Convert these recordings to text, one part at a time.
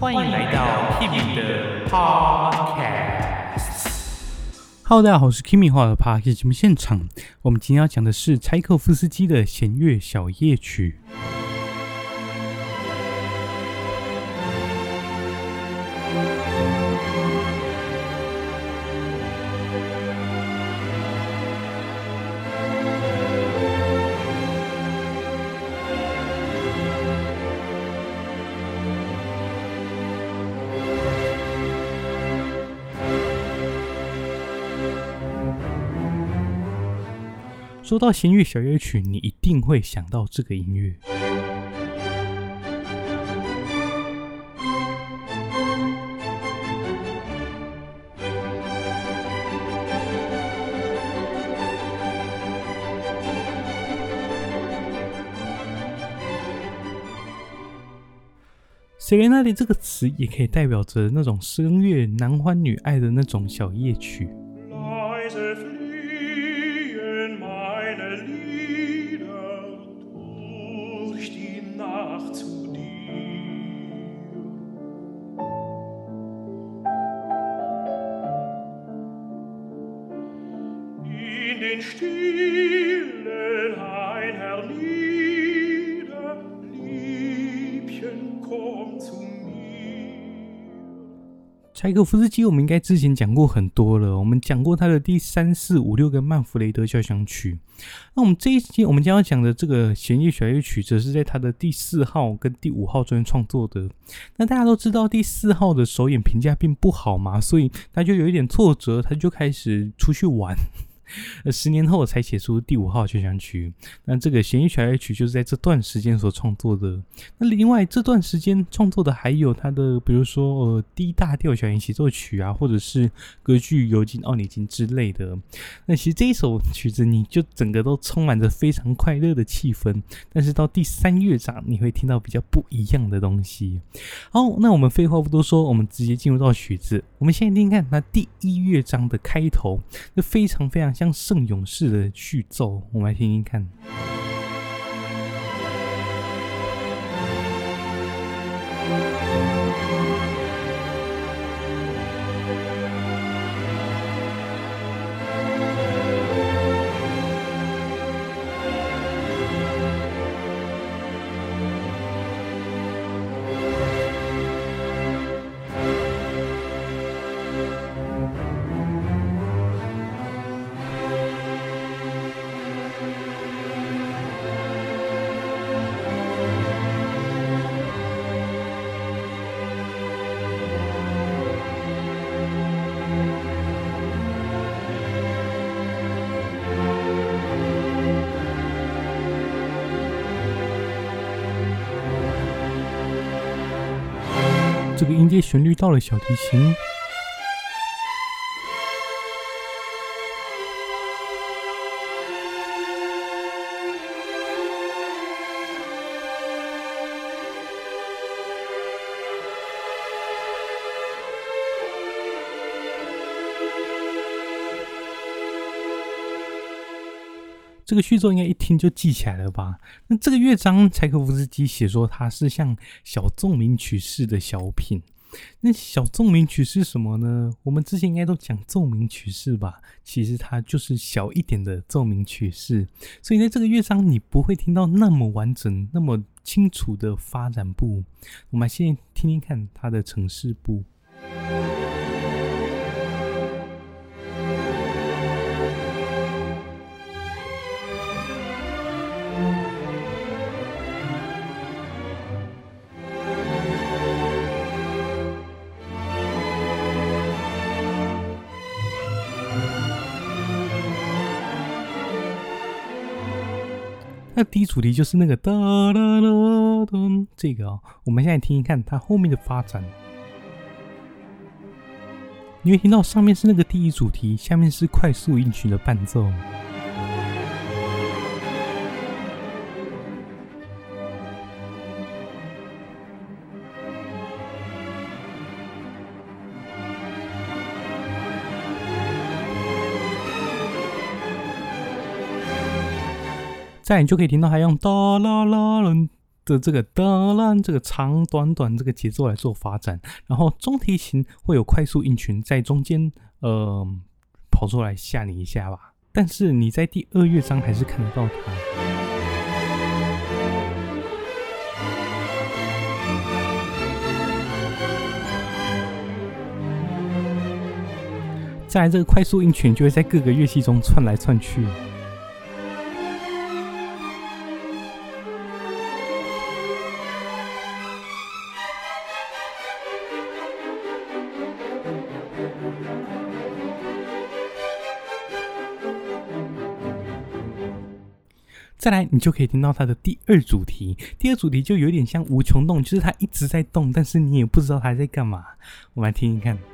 欢迎来到 Kimi 的 Podcast。Hello，大家好，我是 Kimi 画的 Podcast 节目现场。我们今天要讲的是柴可夫斯基的弦乐小夜曲。说到弦乐小夜曲，你一定会想到这个音乐。塞雷纳的这个词也可以代表着那种声乐男欢女爱的那种小夜曲。柴可夫斯基，我们应该之前讲过很多了。我们讲过他的第三、四、五、六个曼弗雷德交响曲。那我们这一期我们将要讲的这个弦乐小夜曲，则是在他的第四号跟第五号中间创作的。那大家都知道第四号的首演评价并不好嘛，所以他就有一点挫折，他就开始出去玩。呃，十年后才写出第五号交响曲。那这个弦乐小夜曲就是在这段时间所创作的。那另外这段时间创作的还有他的，比如说呃 D 大调小提协奏曲啊，或者是歌剧《尤金奥尼金》之类的。那其实这一首曲子，你就整个都充满着非常快乐的气氛。但是到第三乐章，你会听到比较不一样的东西。好，那我们废话不多说，我们直接进入到曲子。我们先听听看那第一乐章的开头，就非常非常像。像圣咏式的序奏，我们来听听看。这个音阶旋律到了小提琴，这个序奏应该一听就记起来了吧？那这个乐章，柴可夫斯基写说它是像小奏鸣曲式的小品。那小奏鸣曲是什么呢？我们之前应该都讲奏鸣曲式吧？其实它就是小一点的奏鸣曲式。所以在这个乐章，你不会听到那么完整、那么清楚的发展部。我们先听听看它的呈示部。第一主题就是那个哒哒哒哒，这个啊，我们现在听一看它后面的发展，你会听到上面是那个第一主题，下面是快速音群的伴奏。再你就可以听到他用哒啦啦啦的这个哒啦，这个长短短这个节奏来做发展，然后中提琴会有快速音群在中间，呃，跑出来吓你一下吧。但是你在第二乐章还是看得到它。再来，这个快速音群就会在各个乐器中窜来窜去。再来，你就可以听到它的第二主题。第二主题就有点像无穷动，就是它一直在动，但是你也不知道它在干嘛。我们来听听看。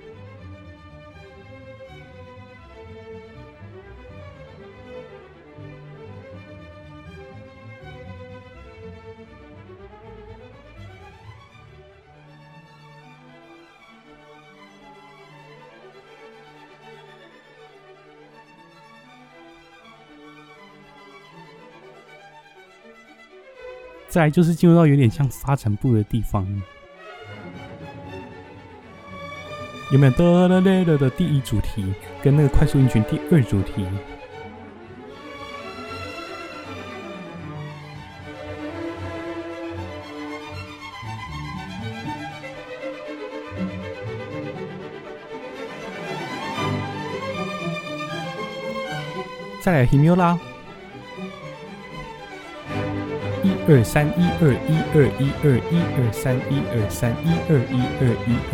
再来就是进入到有点像发展部的地方，有没有哒啦啦啦的第一主题跟那个快速音群第二主题？再来 Himura。二三一二一二一二一二三一二三一二一二一二，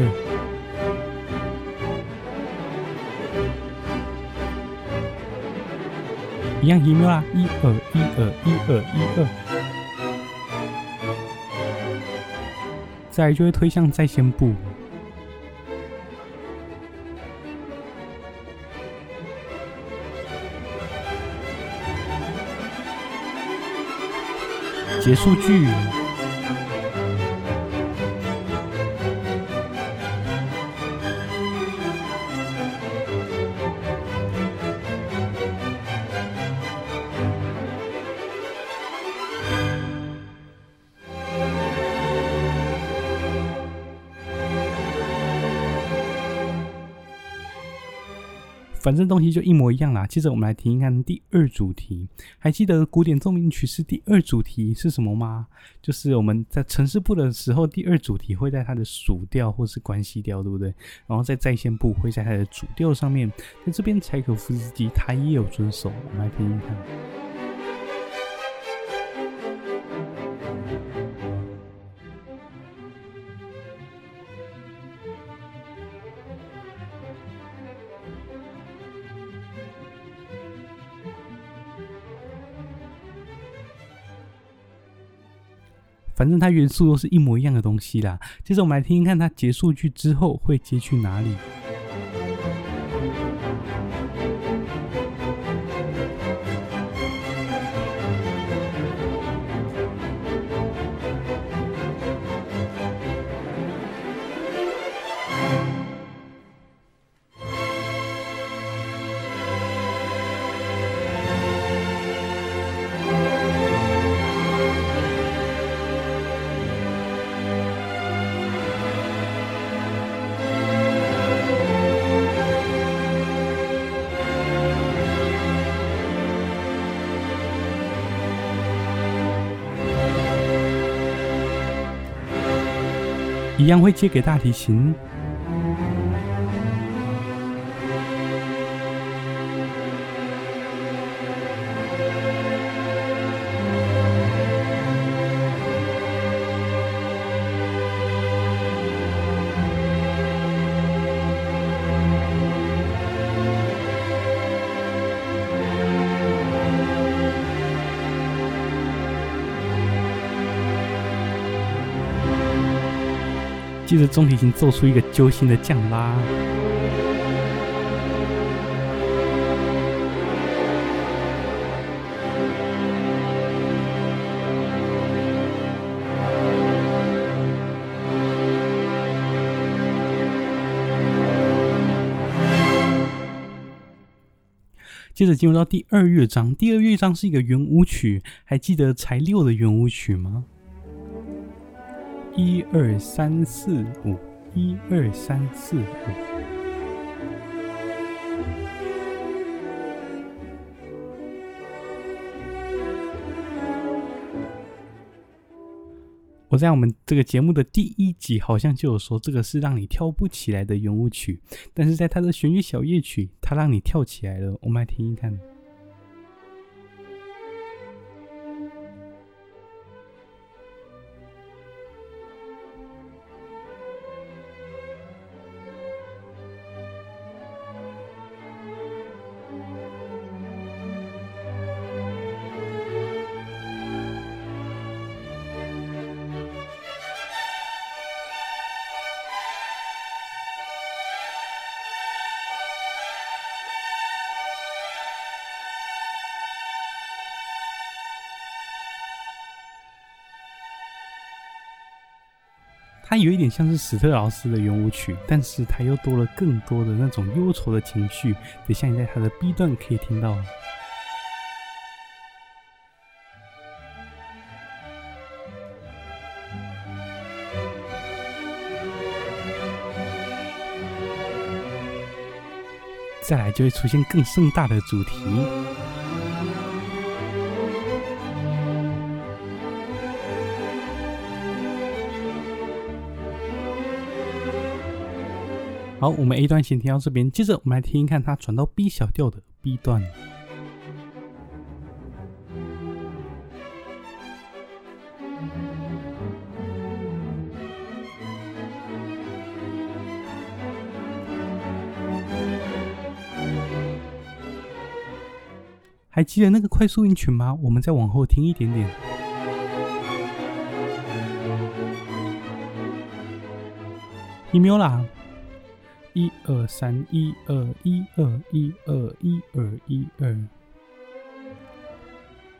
一样 email 啊，一二一二一二一二，再来就会推向再现部。结束句。反正东西就一模一样啦。接着我们来听一看第二主题。还记得古典奏鸣曲是第二主题是什么吗？就是我们在呈示部的时候，第二主题会在它的属调或是关系调，对不对？然后在在线部会在它的主调上面。那这边柴可夫斯基他也有遵守。我们来听一看。反正它元素都是一模一样的东西啦。接着我们来听听看，它结束句之后会接去哪里。一样会借给大提琴。接着中提琴奏出一个揪心的降拉，接着进入到第二乐章。第二乐章是一个圆舞曲，还记得柴六的圆舞曲吗？一二三四五，一二三四五。我在我们这个节目的第一集好像就有说，这个是让你跳不起来的圆舞曲，但是在它的弦乐小夜曲，它让你跳起来了。我们来听听看。它有一点像是史特劳斯的圆舞曲，但是它又多了更多的那种忧愁的情绪。等下你在它的 B 段可以听到。再来就会出现更盛大的主题。好，我们 A 段先听到这边，接着我们来听听看它转到 B 小调的 B 段。还记得那个快速音群吗？我们再往后听一点点。一秒啦。一二三，一二一二一二一二一二。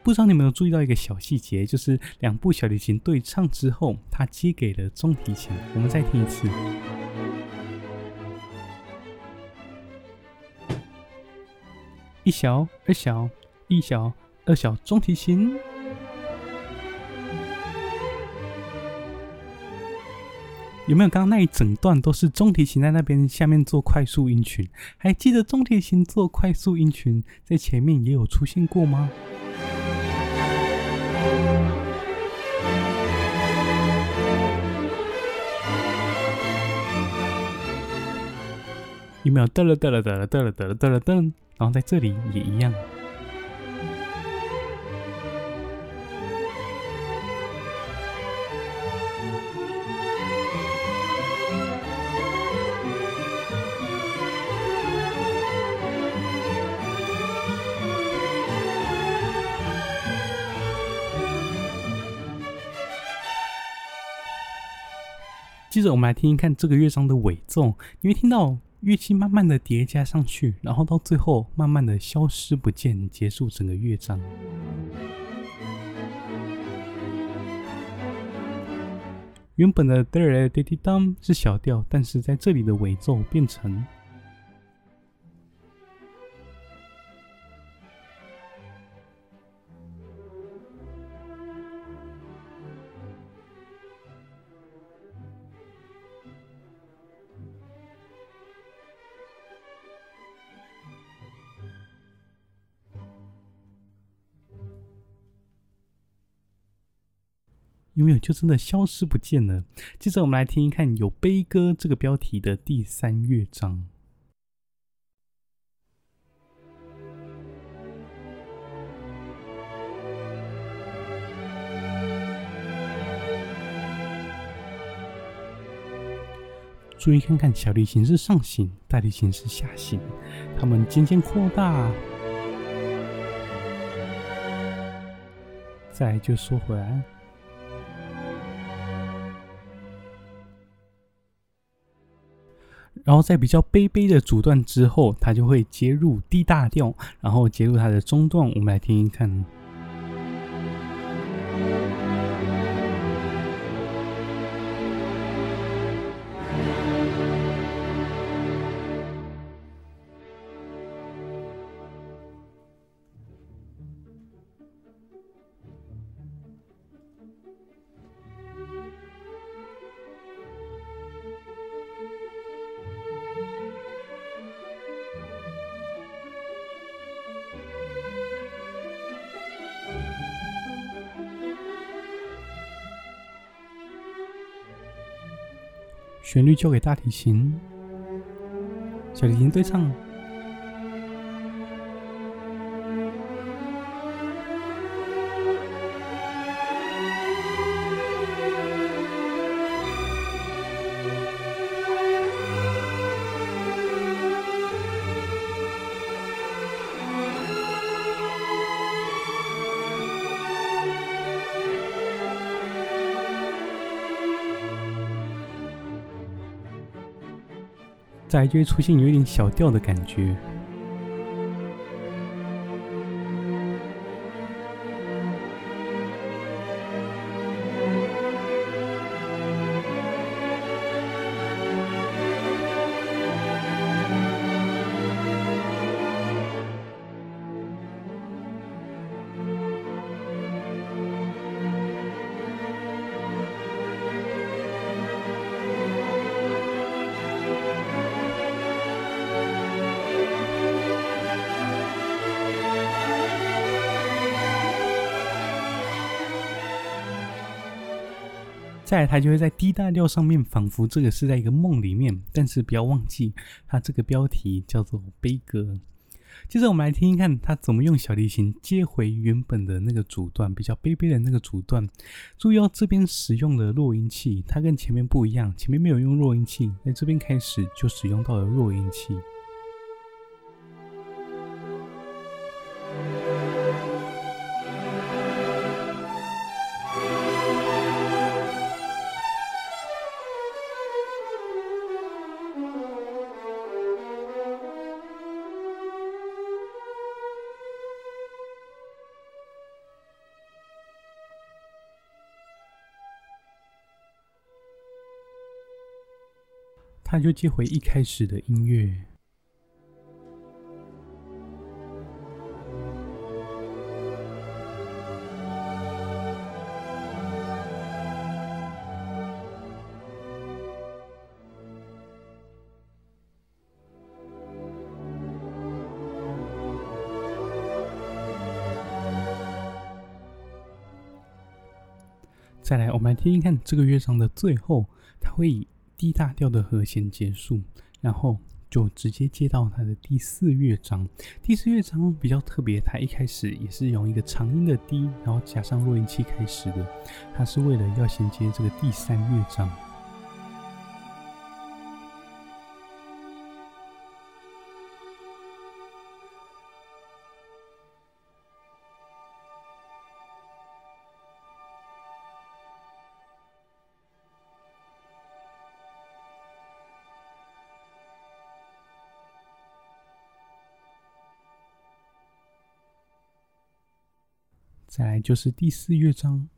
不知道你有没有注意到一个小细节，就是两部小提琴对唱之后，它接给了中提琴。我们再听一次。一小，二小，一小，二小，中提琴。有没有刚刚那一整段都是中提琴在那边下面做快速音群？还记得中提琴做快速音群在前面也有出现过吗？有没有哒了哒了哒了哒了哒了哒了哒？然后在这里也一样。接着我们来听一看这个乐章的尾奏，你会听到乐器慢慢的叠加上去，然后到最后慢慢的消失不见，结束整个乐章。原本的哒哒滴滴当是小调，但是在这里的尾奏变成。有没有就真的消失不见了？接着我们来听一看有悲歌这个标题的第三乐章。注意看看，小提琴是上行，大提琴是下行，它们渐渐扩大。再就说回来。然后在比较悲悲的主段之后，它就会接入 D 大调，然后接入它的中段。我们来听听看。旋律交给大提琴，小提琴对唱。感觉出现有点小调的感觉。再来，它就会在 D 大调上面，仿佛这个是在一个梦里面。但是不要忘记，它这个标题叫做悲歌。接着我们来听听看，它怎么用小提琴接回原本的那个主段，比较悲悲的那个主段。注意哦，这边使用了弱音器，它跟前面不一样，前面没有用弱音器，在这边开始就使用到了弱音器。他就接回一开始的音乐，再来，我们来听听看这个乐章的最后，它会以。D 大调的和弦结束，然后就直接接到它的第四乐章。第四乐章比较特别，它一开始也是用一个长音的 D，然后加上弱音器开始的，它是为了要衔接这个第三乐章。再来就是第四乐章。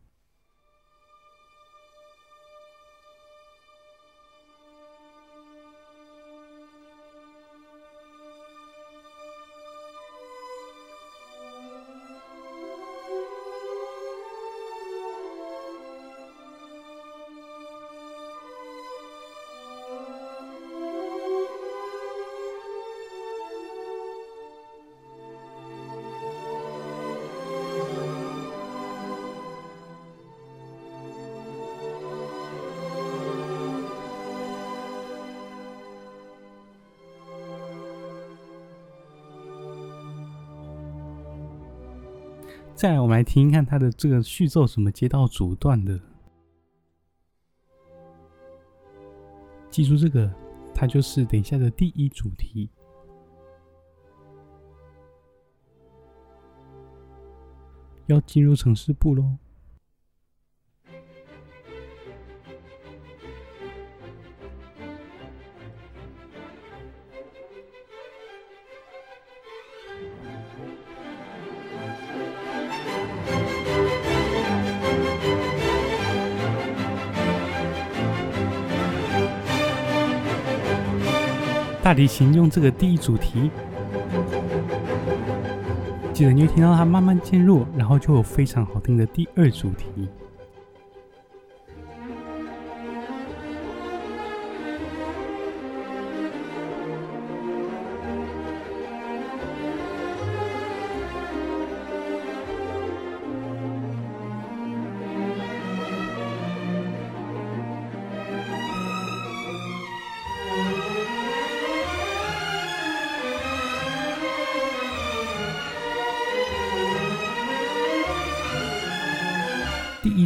再来，我们来听一看它的这个序奏什么接到主段的。记住这个，它就是等一下的第一主题，要进入城市部喽。大提琴用这个第一主题，记得你会听到它慢慢渐弱，然后就有非常好听的第二主题。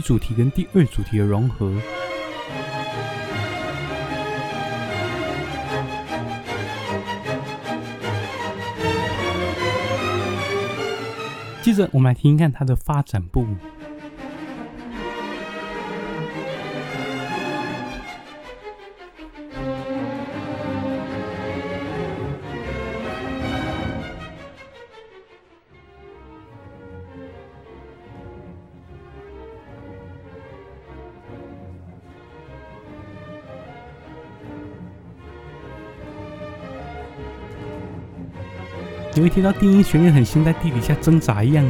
主题跟第二主题的融合。接着，我们来听一看它的发展部。你会听到低音旋律很像在地底下挣扎一样。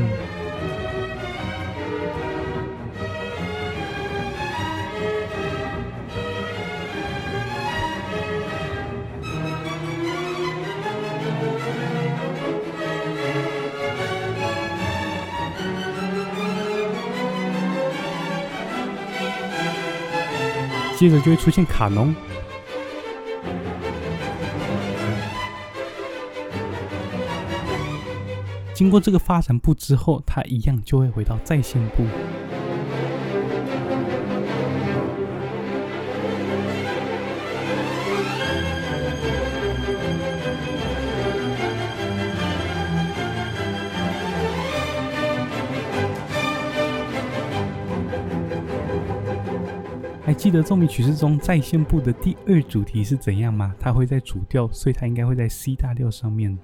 接着就会出现卡农。经过这个发展部之后，它一样就会回到再现部。还记得奏鸣曲式中再现部的第二主题是怎样吗？它会在主调，所以它应该会在 C 大调上面。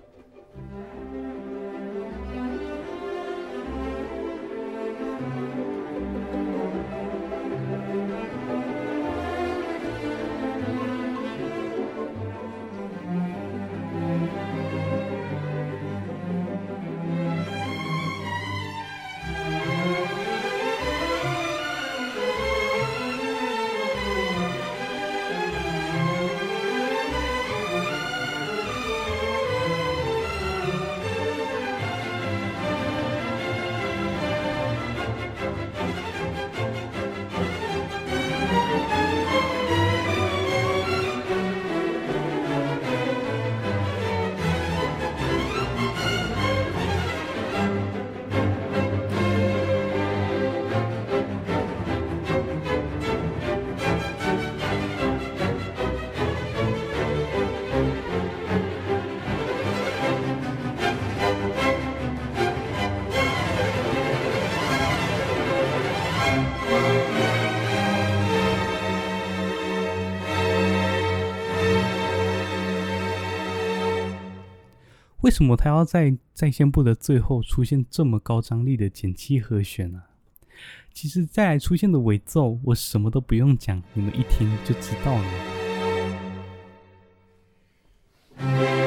为什么他要在在线部的最后出现这么高张力的减七和弦呢？其实再来出现的尾奏，我什么都不用讲，你们一听就知道了。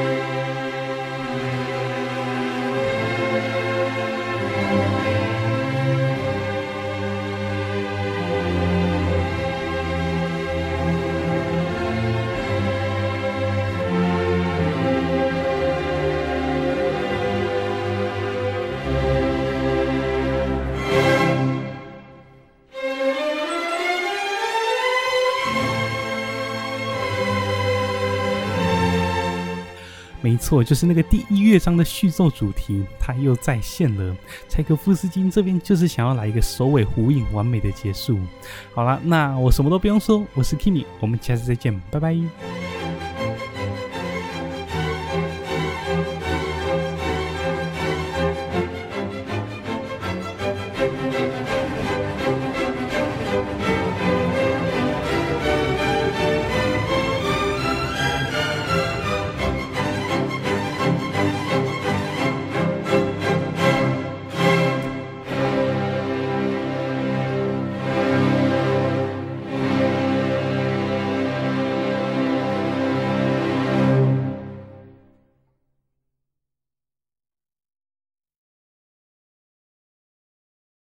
错，就是那个第一乐章的序奏主题，它又再现了。柴可夫斯基这边就是想要来一个首尾呼应，完美的结束。好了，那我什么都不用说，我是 Kimi，我们下次再见，拜拜。